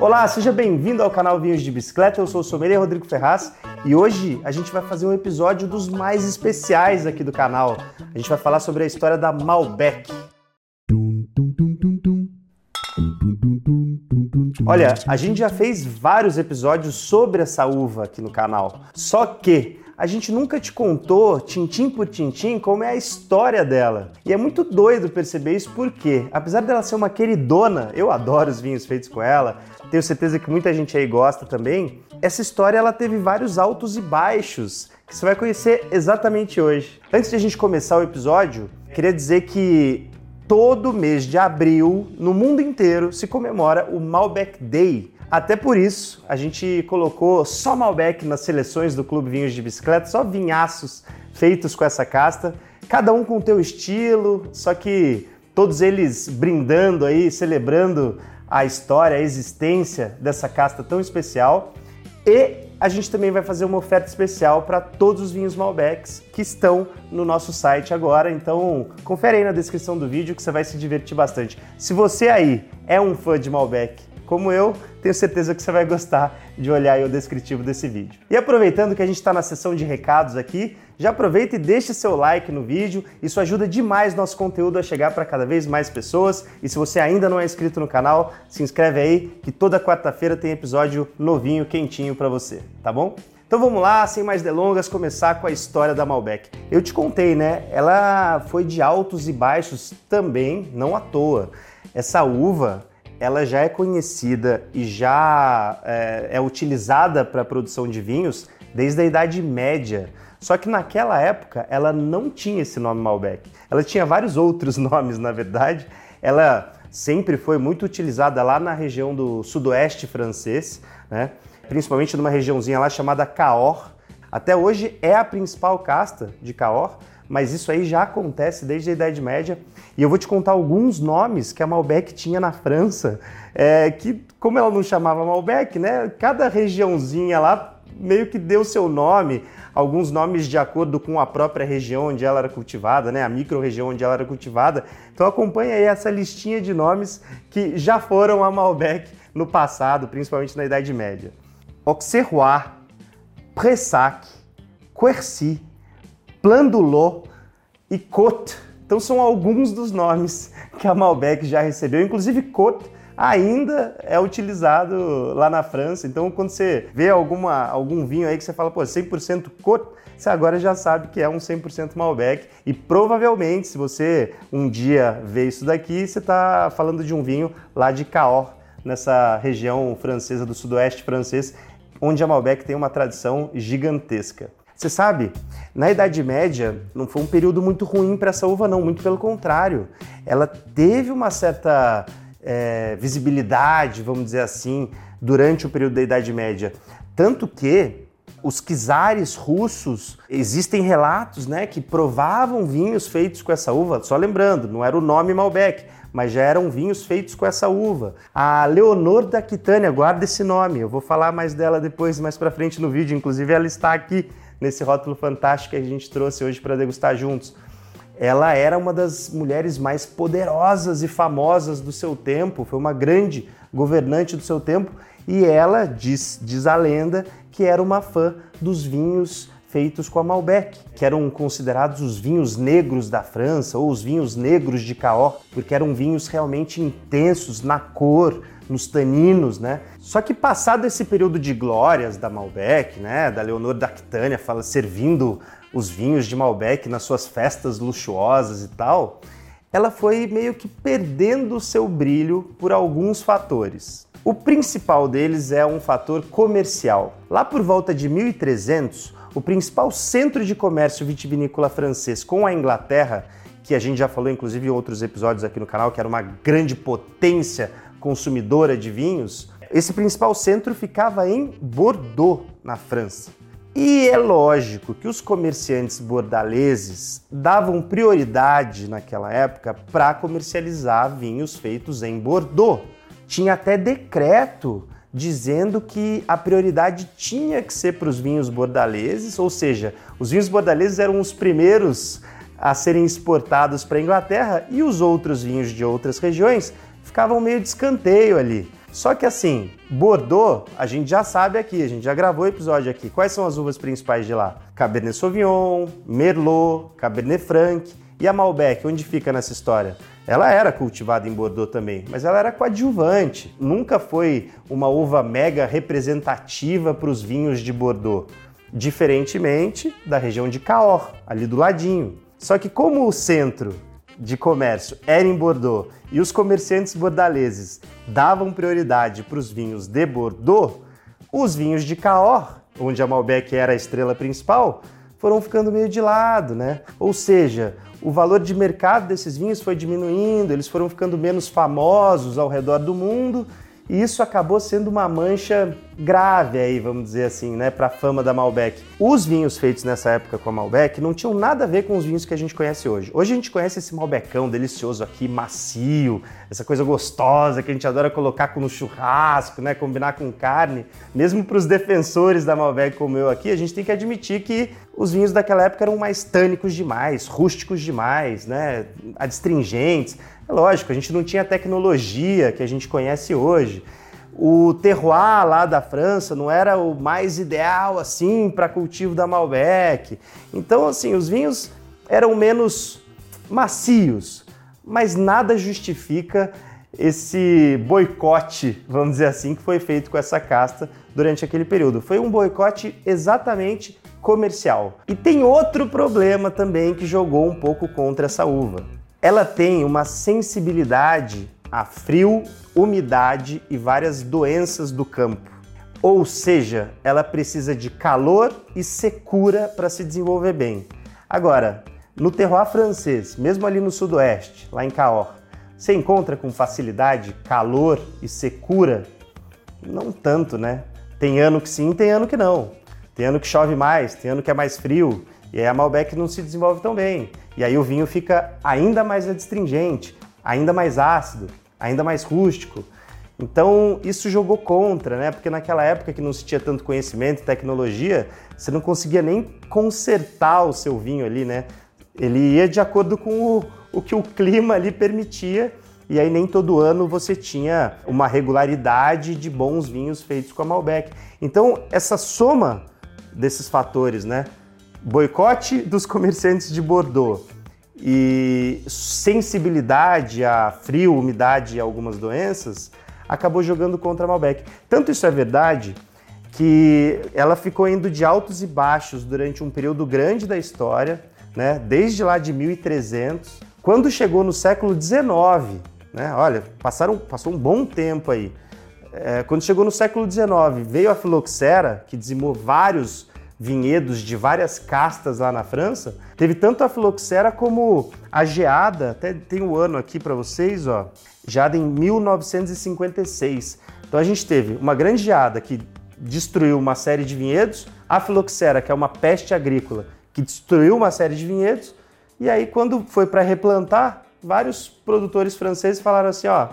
Olá, seja bem-vindo ao canal Vinhos de Bicicleta. Eu sou o sommelier Rodrigo Ferraz e hoje a gente vai fazer um episódio dos mais especiais aqui do canal. A gente vai falar sobre a história da Malbec. Olha, a gente já fez vários episódios sobre essa uva aqui no canal. Só que a gente nunca te contou, tintim por tintim, como é a história dela. E é muito doido perceber isso porque, apesar dela ser uma queridona, eu adoro os vinhos feitos com ela, tenho certeza que muita gente aí gosta também. Essa história ela teve vários altos e baixos que você vai conhecer exatamente hoje. Antes de a gente começar o episódio, queria dizer que todo mês de abril, no mundo inteiro, se comemora o Malbec Day. Até por isso, a gente colocou só Malbec nas seleções do Clube Vinhos de Bicicleta, só vinhaços feitos com essa casta, cada um com o teu estilo, só que todos eles brindando aí, celebrando a história, a existência dessa casta tão especial. E a gente também vai fazer uma oferta especial para todos os vinhos Malbecs que estão no nosso site agora. Então, confere aí na descrição do vídeo que você vai se divertir bastante. Se você aí é um fã de Malbec como eu, tenho certeza que você vai gostar de olhar o descritivo desse vídeo. E aproveitando que a gente está na seção de recados aqui, já aproveita e deixe seu like no vídeo, isso ajuda demais nosso conteúdo a chegar para cada vez mais pessoas. E se você ainda não é inscrito no canal, se inscreve aí que toda quarta-feira tem episódio novinho, quentinho para você, tá bom? Então vamos lá, sem mais delongas, começar com a história da Malbec. Eu te contei, né? Ela foi de altos e baixos também, não à toa. Essa uva, ela já é conhecida e já é, é utilizada para a produção de vinhos desde a Idade Média. Só que naquela época ela não tinha esse nome Malbec. Ela tinha vários outros nomes, na verdade. Ela sempre foi muito utilizada lá na região do sudoeste francês, né? principalmente numa regiãozinha lá chamada Cahors. Até hoje é a principal casta de Cahors, mas isso aí já acontece desde a Idade Média. E eu vou te contar alguns nomes que a Malbec tinha na França, é, que, como ela não chamava Malbec, né, cada regiãozinha lá meio que deu seu nome, alguns nomes de acordo com a própria região onde ela era cultivada, né, a micro-região onde ela era cultivada. Então acompanha aí essa listinha de nomes que já foram a Malbec no passado, principalmente na Idade Média. Auxerrois, Pressac, Quercy, Plandulot e Côte. Então são alguns dos nomes que a Malbec já recebeu, inclusive Côte ainda é utilizado lá na França. Então quando você vê alguma, algum vinho aí que você fala, pô, 100% Côte, você agora já sabe que é um 100% Malbec e provavelmente se você um dia vê isso daqui, você está falando de um vinho lá de Cahors, nessa região francesa do sudoeste francês, onde a Malbec tem uma tradição gigantesca. Você sabe, na Idade Média não foi um período muito ruim para essa uva, não, muito pelo contrário. Ela teve uma certa é, visibilidade, vamos dizer assim, durante o período da Idade Média. Tanto que os czares russos, existem relatos né, que provavam vinhos feitos com essa uva, só lembrando, não era o nome Malbec, mas já eram vinhos feitos com essa uva. A Leonor da Aquitânia, guarda esse nome, eu vou falar mais dela depois, mais para frente no vídeo, inclusive ela está aqui nesse rótulo fantástico que a gente trouxe hoje para degustar juntos. Ela era uma das mulheres mais poderosas e famosas do seu tempo, foi uma grande governante do seu tempo e ela, diz, diz a lenda, que era uma fã dos vinhos feitos com a Malbec, que eram considerados os vinhos negros da França ou os vinhos negros de Cahors, porque eram vinhos realmente intensos na cor, nos taninos, né? Só que passado esse período de glórias da Malbec, né, da Leonor da Aquitânia, fala servindo os vinhos de Malbec nas suas festas luxuosas e tal, ela foi meio que perdendo o seu brilho por alguns fatores. O principal deles é um fator comercial. Lá por volta de 1300, o principal centro de comércio vitivinícola francês com a Inglaterra, que a gente já falou inclusive em outros episódios aqui no canal, que era uma grande potência consumidora de vinhos, esse principal centro ficava em Bordeaux, na França. E é lógico que os comerciantes bordaleses davam prioridade naquela época para comercializar vinhos feitos em Bordeaux. Tinha até decreto dizendo que a prioridade tinha que ser para os vinhos bordaleses, ou seja, os vinhos bordaleses eram os primeiros a serem exportados para a Inglaterra e os outros vinhos de outras regiões ficavam meio de escanteio ali. Só que assim, Bordeaux, a gente já sabe aqui, a gente já gravou o episódio aqui. Quais são as uvas principais de lá? Cabernet Sauvignon, Merlot, Cabernet Franc e a Malbec, onde fica nessa história? Ela era cultivada em Bordeaux também, mas ela era coadjuvante. Nunca foi uma uva mega representativa para os vinhos de Bordeaux, diferentemente da região de Cahors, ali do ladinho. Só que como o centro de comércio era em Bordeaux e os comerciantes bordaleses davam prioridade para os vinhos de Bordeaux, os vinhos de Cahors, onde a Malbec era a estrela principal, foram ficando meio de lado, né? Ou seja, o valor de mercado desses vinhos foi diminuindo, eles foram ficando menos famosos ao redor do mundo e isso acabou sendo uma mancha grave aí, vamos dizer assim, né, para a fama da Malbec. Os vinhos feitos nessa época com a Malbec não tinham nada a ver com os vinhos que a gente conhece hoje. Hoje a gente conhece esse Malbecão delicioso aqui, macio, essa coisa gostosa que a gente adora colocar no churrasco, né, combinar com carne. Mesmo para os defensores da Malbec como eu aqui, a gente tem que admitir que os vinhos daquela época eram mais tânicos demais, rústicos demais, né, adstringentes. É lógico, a gente não tinha a tecnologia que a gente conhece hoje. O terroir lá da França não era o mais ideal assim para cultivo da Malbec. Então, assim, os vinhos eram menos macios, mas nada justifica esse boicote, vamos dizer assim, que foi feito com essa casta durante aquele período. Foi um boicote exatamente comercial. E tem outro problema também que jogou um pouco contra essa uva ela tem uma sensibilidade a frio, umidade e várias doenças do campo. Ou seja, ela precisa de calor e secura para se desenvolver bem. Agora, no terroir francês, mesmo ali no sudoeste, lá em Cahors, você encontra com facilidade calor e secura? Não tanto, né? Tem ano que sim, tem ano que não. Tem ano que chove mais, tem ano que é mais frio. E aí a Malbec não se desenvolve tão bem. E aí o vinho fica ainda mais adstringente, ainda mais ácido, ainda mais rústico. Então isso jogou contra, né? Porque naquela época que não se tinha tanto conhecimento e tecnologia, você não conseguia nem consertar o seu vinho ali, né? Ele ia de acordo com o, o que o clima ali permitia. E aí nem todo ano você tinha uma regularidade de bons vinhos feitos com a Malbec. Então essa soma desses fatores, né? boicote dos comerciantes de Bordeaux e sensibilidade a frio, umidade e algumas doenças, acabou jogando contra a Malbec. Tanto isso é verdade que ela ficou indo de altos e baixos durante um período grande da história, né? desde lá de 1300. Quando chegou no século XIX, né? olha, passaram, passou um bom tempo aí. É, quando chegou no século XIX, veio a filoxera, que dizimou vários vinhedos de várias castas lá na França, teve tanto a filoxera como a geada, até tem o um ano aqui para vocês, ó, geada em 1956. Então a gente teve uma grande geada que destruiu uma série de vinhedos, a filoxera, que é uma peste agrícola, que destruiu uma série de vinhedos, e aí quando foi para replantar, vários produtores franceses falaram assim, ó,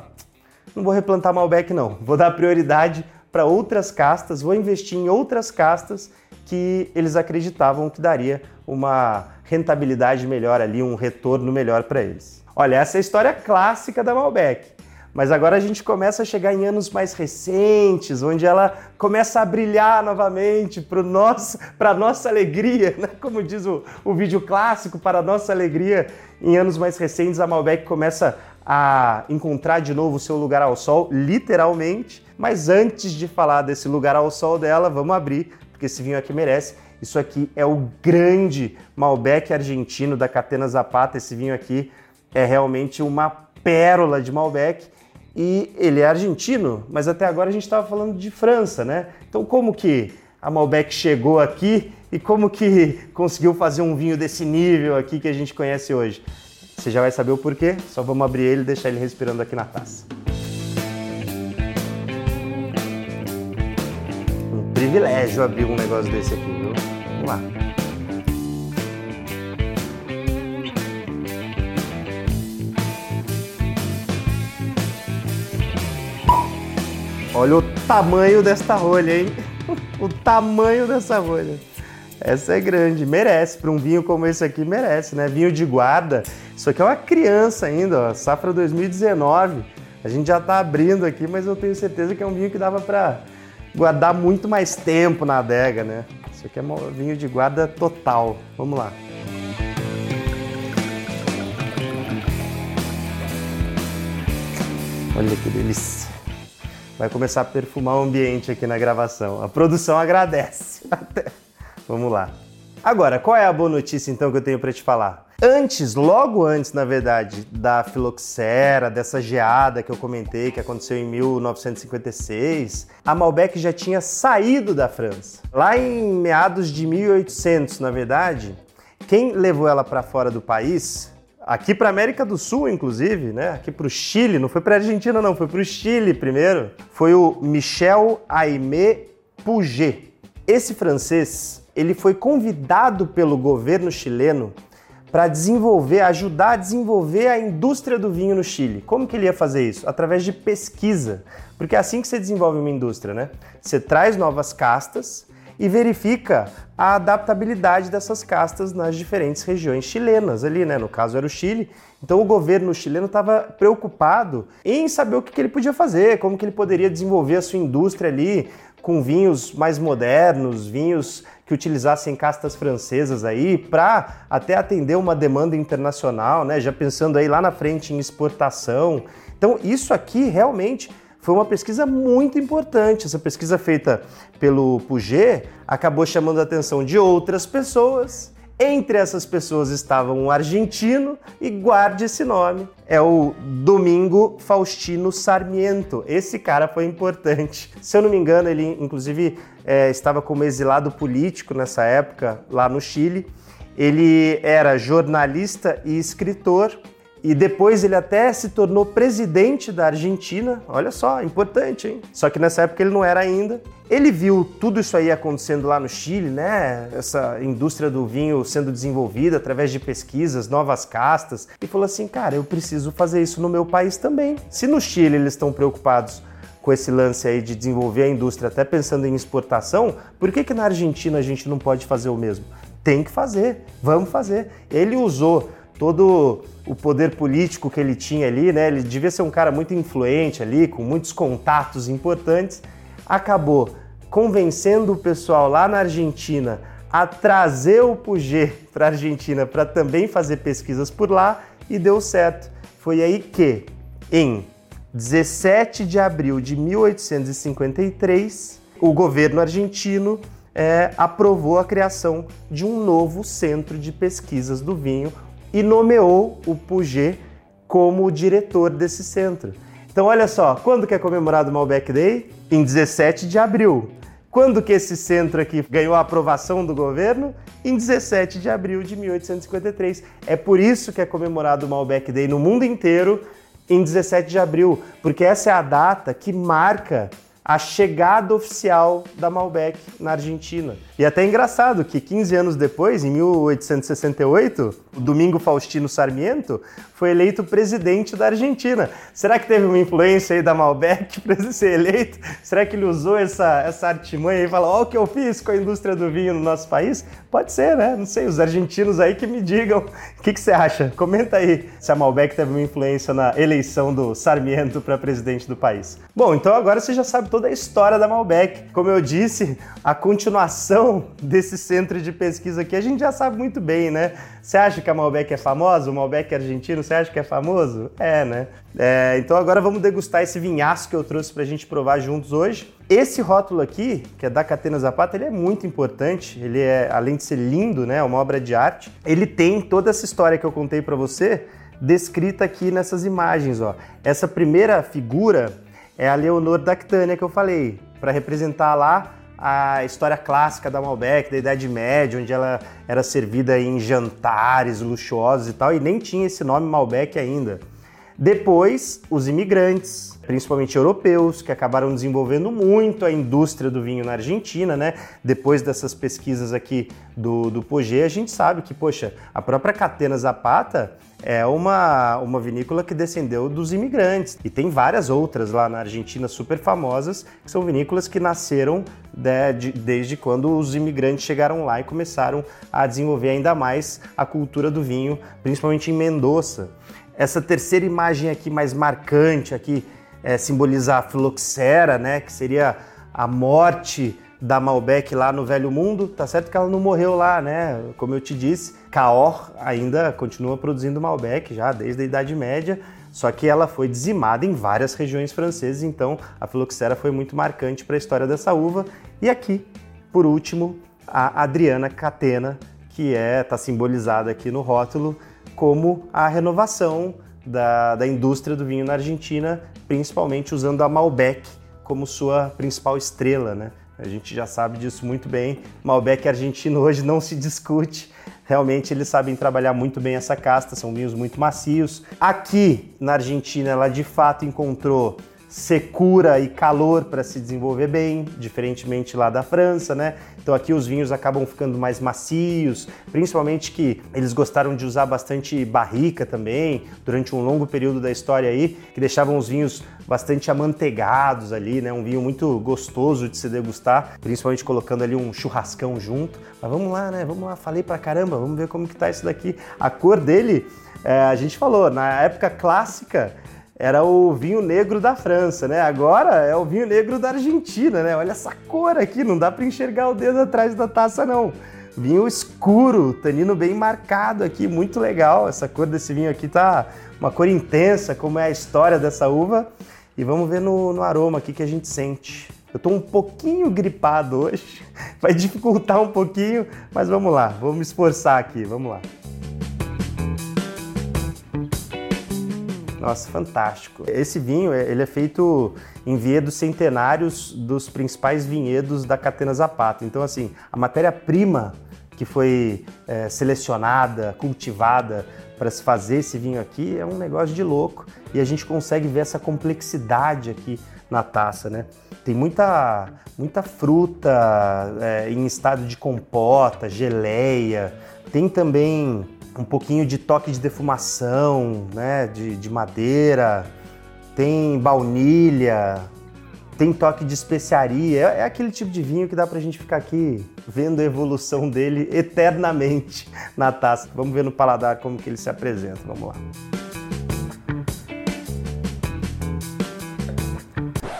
não vou replantar Malbec não, vou dar prioridade para outras castas, vou investir em outras castas que eles acreditavam que daria uma rentabilidade melhor ali, um retorno melhor para eles. Olha, essa é a história clássica da Malbec. Mas agora a gente começa a chegar em anos mais recentes, onde ela começa a brilhar novamente para nosso, nossa alegria, né? como diz o, o vídeo clássico, para a nossa alegria. Em anos mais recentes, a Malbec começa a encontrar de novo o seu lugar ao sol, literalmente. Mas antes de falar desse lugar ao sol dela, vamos abrir porque esse vinho aqui merece. Isso aqui é o grande Malbec argentino da Catena Zapata. Esse vinho aqui é realmente uma pérola de Malbec. E ele é argentino, mas até agora a gente estava falando de França, né? Então como que a Malbec chegou aqui e como que conseguiu fazer um vinho desse nível aqui que a gente conhece hoje? Você já vai saber o porquê, só vamos abrir ele e deixar ele respirando aqui na taça. privilégio abrir um negócio desse aqui, viu? Vamos lá. Olha o tamanho desta rolha, hein? o tamanho dessa rolha. Essa é grande, merece. Para um vinho como esse aqui, merece, né? Vinho de guarda. Isso aqui é uma criança ainda, ó. Safra 2019. A gente já está abrindo aqui, mas eu tenho certeza que é um vinho que dava para guardar muito mais tempo na adega, né? Isso aqui é um vinho de guarda total. Vamos lá. Olha que delícia. Vai começar a perfumar o ambiente aqui na gravação. A produção agradece. Vamos lá. Agora, qual é a boa notícia então que eu tenho para te falar? Antes, logo antes, na verdade, da filoxera, dessa geada que eu comentei, que aconteceu em 1956, a Malbec já tinha saído da França. Lá em meados de 1800, na verdade, quem levou ela para fora do país aqui para América do Sul, inclusive, né? Aqui para o Chile, não foi para Argentina não, foi para o Chile primeiro. Foi o Michel Aimé Puget. Esse francês, ele foi convidado pelo governo chileno para desenvolver, ajudar a desenvolver a indústria do vinho no Chile. Como que ele ia fazer isso? Através de pesquisa. Porque é assim que você desenvolve uma indústria, né? Você traz novas castas, e verifica a adaptabilidade dessas castas nas diferentes regiões chilenas ali, né? No caso era o Chile. Então o governo chileno estava preocupado em saber o que, que ele podia fazer, como que ele poderia desenvolver a sua indústria ali com vinhos mais modernos, vinhos que utilizassem castas francesas aí, para até atender uma demanda internacional, né? Já pensando aí lá na frente em exportação. Então isso aqui realmente foi uma pesquisa muito importante. Essa pesquisa feita pelo Puget acabou chamando a atenção de outras pessoas. Entre essas pessoas estava um argentino e guarde esse nome. É o Domingo Faustino Sarmiento. Esse cara foi importante. Se eu não me engano, ele inclusive é, estava como exilado político nessa época lá no Chile. Ele era jornalista e escritor e depois ele até se tornou presidente da Argentina. Olha só, importante, hein? Só que nessa época ele não era ainda. Ele viu tudo isso aí acontecendo lá no Chile, né? Essa indústria do vinho sendo desenvolvida através de pesquisas, novas castas, e falou assim: cara, eu preciso fazer isso no meu país também. Se no Chile eles estão preocupados com esse lance aí de desenvolver a indústria, até pensando em exportação, por que, que na Argentina a gente não pode fazer o mesmo? Tem que fazer, vamos fazer. Ele usou todo o poder político que ele tinha ali, né? Ele devia ser um cara muito influente ali, com muitos contatos importantes. Acabou convencendo o pessoal lá na Argentina a trazer o Puget para a Argentina para também fazer pesquisas por lá e deu certo. Foi aí que, em 17 de abril de 1853, o governo argentino é, aprovou a criação de um novo centro de pesquisas do vinho, e nomeou o Puget como diretor desse centro. Então olha só, quando que é comemorado o Malbec Day? Em 17 de abril. Quando que esse centro aqui ganhou a aprovação do governo? Em 17 de abril de 1853. É por isso que é comemorado o Malbec Day no mundo inteiro em 17 de abril, porque essa é a data que marca a chegada oficial da Malbec na Argentina. E até é engraçado que 15 anos depois, em 1868, o Domingo Faustino Sarmiento foi eleito presidente da Argentina. Será que teve uma influência aí da Malbec para ser eleito? Será que ele usou essa, essa artimanha e falou: oh, o que eu fiz com a indústria do vinho no nosso país? Pode ser, né? Não sei, os argentinos aí que me digam. O que, que você acha? Comenta aí se a Malbec teve uma influência na eleição do Sarmiento para presidente do país. Bom, então agora você já sabe toda a história da Malbec. Como eu disse, a continuação desse centro de pesquisa aqui a gente já sabe muito bem, né? Você acha que a Malbec é famosa? O Malbec argentino, você acha que é famoso? É, né? É, então agora vamos degustar esse vinhaço que eu trouxe pra gente provar juntos hoje. Esse rótulo aqui, que é da Catena Zapata, ele é muito importante. Ele é, além de ser lindo, né, é uma obra de arte, ele tem toda essa história que eu contei para você descrita aqui nessas imagens, ó. Essa primeira figura é a Leonor Dactânia que eu falei, para representar lá a história clássica da Malbec, da Idade Média, onde ela era servida em jantares luxuosos e tal, e nem tinha esse nome Malbec ainda. Depois, os imigrantes, principalmente europeus, que acabaram desenvolvendo muito a indústria do vinho na Argentina, né? Depois dessas pesquisas aqui do, do Pogé, a gente sabe que, poxa, a própria Catena Zapata é uma, uma vinícola que descendeu dos imigrantes. E tem várias outras lá na Argentina super famosas, que são vinícolas que nasceram de, de, desde quando os imigrantes chegaram lá e começaram a desenvolver ainda mais a cultura do vinho, principalmente em Mendoza. Essa terceira imagem aqui mais marcante aqui é, simboliza a filoxera, né, que seria a morte da Malbec lá no Velho Mundo. Tá certo que ela não morreu lá, né? Como eu te disse, Cahors ainda continua produzindo Malbec já desde a Idade Média, só que ela foi dizimada em várias regiões francesas, então a filoxera foi muito marcante para a história dessa uva. E aqui, por último, a Adriana Catena, que é tá simbolizada aqui no rótulo como a renovação da, da indústria do vinho na Argentina, principalmente usando a Malbec como sua principal estrela, né? A gente já sabe disso muito bem. Malbec argentino hoje não se discute. Realmente eles sabem trabalhar muito bem essa casta, são vinhos muito macios. Aqui na Argentina ela de fato encontrou secura e calor para se desenvolver bem, diferentemente lá da França, né? Então aqui os vinhos acabam ficando mais macios, principalmente que eles gostaram de usar bastante barrica também, durante um longo período da história aí, que deixavam os vinhos bastante amanteigados ali, né? Um vinho muito gostoso de se degustar, principalmente colocando ali um churrascão junto. Mas vamos lá, né? Vamos lá, falei pra caramba, vamos ver como que tá isso daqui. A cor dele, é, a gente falou, na época clássica, era o vinho negro da França, né? Agora é o vinho negro da Argentina, né? Olha essa cor aqui, não dá para enxergar o dedo atrás da taça não. Vinho escuro, tanino bem marcado aqui, muito legal. Essa cor desse vinho aqui tá uma cor intensa, como é a história dessa uva. E vamos ver no, no aroma aqui que a gente sente. Eu tô um pouquinho gripado hoje, vai dificultar um pouquinho, mas vamos lá, vamos me esforçar aqui, vamos lá. Nossa, fantástico. Esse vinho, é, ele é feito em vinhedos centenários dos principais vinhedos da Catena Zapata. Então, assim, a matéria-prima que foi é, selecionada, cultivada para se fazer esse vinho aqui é um negócio de louco e a gente consegue ver essa complexidade aqui na taça, né? Tem muita, muita fruta é, em estado de compota, geleia, tem também um pouquinho de toque de defumação, né, de, de madeira, tem baunilha, tem toque de especiaria. É, é, aquele tipo de vinho que dá pra gente ficar aqui vendo a evolução dele eternamente na taça. Vamos ver no paladar como que ele se apresenta. Vamos lá.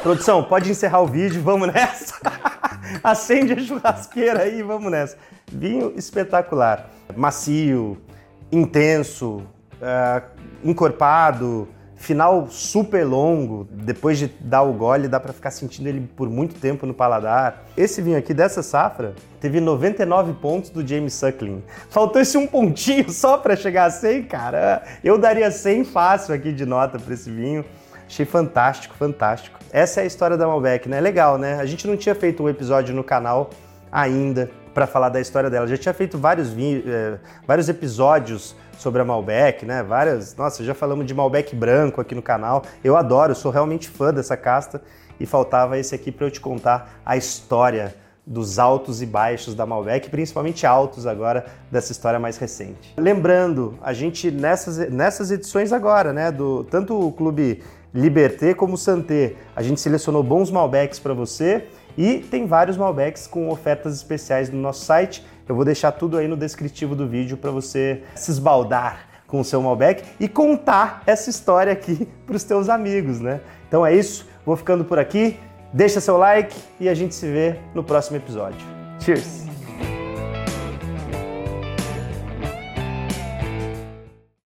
Produção, pode encerrar o vídeo, vamos nessa. Acende a churrasqueira aí, vamos nessa. Vinho espetacular, macio, intenso, uh, encorpado, final super longo. Depois de dar o gole, dá para ficar sentindo ele por muito tempo no paladar. Esse vinho aqui dessa safra teve 99 pontos do James Suckling. Faltou esse um pontinho só para chegar a 100, cara. Eu daria 100 fácil aqui de nota para esse vinho. Achei fantástico, fantástico. Essa é a história da Malbec, né? Legal, né? A gente não tinha feito um episódio no canal ainda para falar da história dela. Já tinha feito vários, é, vários episódios sobre a Malbec, né? Várias. Nossa, já falamos de Malbec branco aqui no canal. Eu adoro, sou realmente fã dessa casta e faltava esse aqui para eu te contar a história dos altos e baixos da Malbec, principalmente altos agora dessa história mais recente. Lembrando, a gente nessas, nessas edições agora, né, do tanto o Clube Liberté como o Santé, a gente selecionou bons Malbecs para você e tem vários Malbecs com ofertas especiais no nosso site. Eu vou deixar tudo aí no descritivo do vídeo para você se esbaldar com o seu Malbec e contar essa história aqui para os teus amigos, né? Então é isso, vou ficando por aqui. Deixa seu like e a gente se vê no próximo episódio. Cheers!